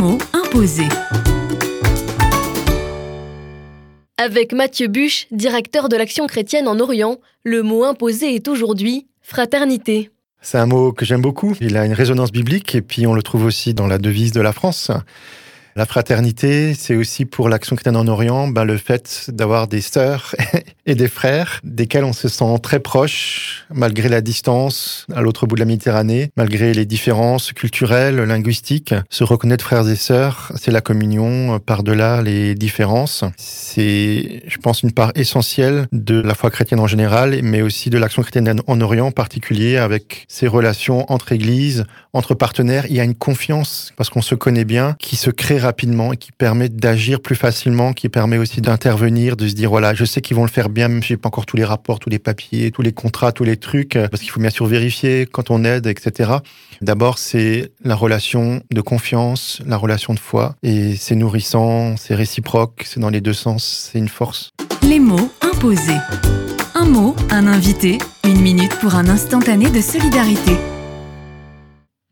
mots imposés. Avec Mathieu Buche, directeur de l'Action chrétienne en Orient, le mot imposé est aujourd'hui fraternité. C'est un mot que j'aime beaucoup. Il a une résonance biblique et puis on le trouve aussi dans la devise de la France. La fraternité, c'est aussi pour l'Action chrétienne en Orient, ben, le fait d'avoir des sœurs et des frères desquels on se sent très proche malgré la distance à l'autre bout de la Méditerranée, malgré les différences culturelles, linguistiques. Se reconnaître frères et sœurs, c'est la communion par-delà les différences. C'est, je pense, une part essentielle de la foi chrétienne en général, mais aussi de l'Action chrétienne en Orient en particulier avec ces relations entre églises, entre partenaires. Il y a une confiance parce qu'on se connaît bien qui se crée rapidement et qui permet d'agir plus facilement, qui permet aussi d'intervenir, de se dire voilà, je sais qu'ils vont le faire bien, même si j'ai pas encore tous les rapports, tous les papiers, tous les contrats, tous les trucs, euh, parce qu'il faut bien sûr vérifier quand on aide, etc. D'abord, c'est la relation de confiance, la relation de foi, et c'est nourrissant, c'est réciproque, c'est dans les deux sens, c'est une force. Les mots imposés. Un mot, un invité, une minute pour un instantané de solidarité.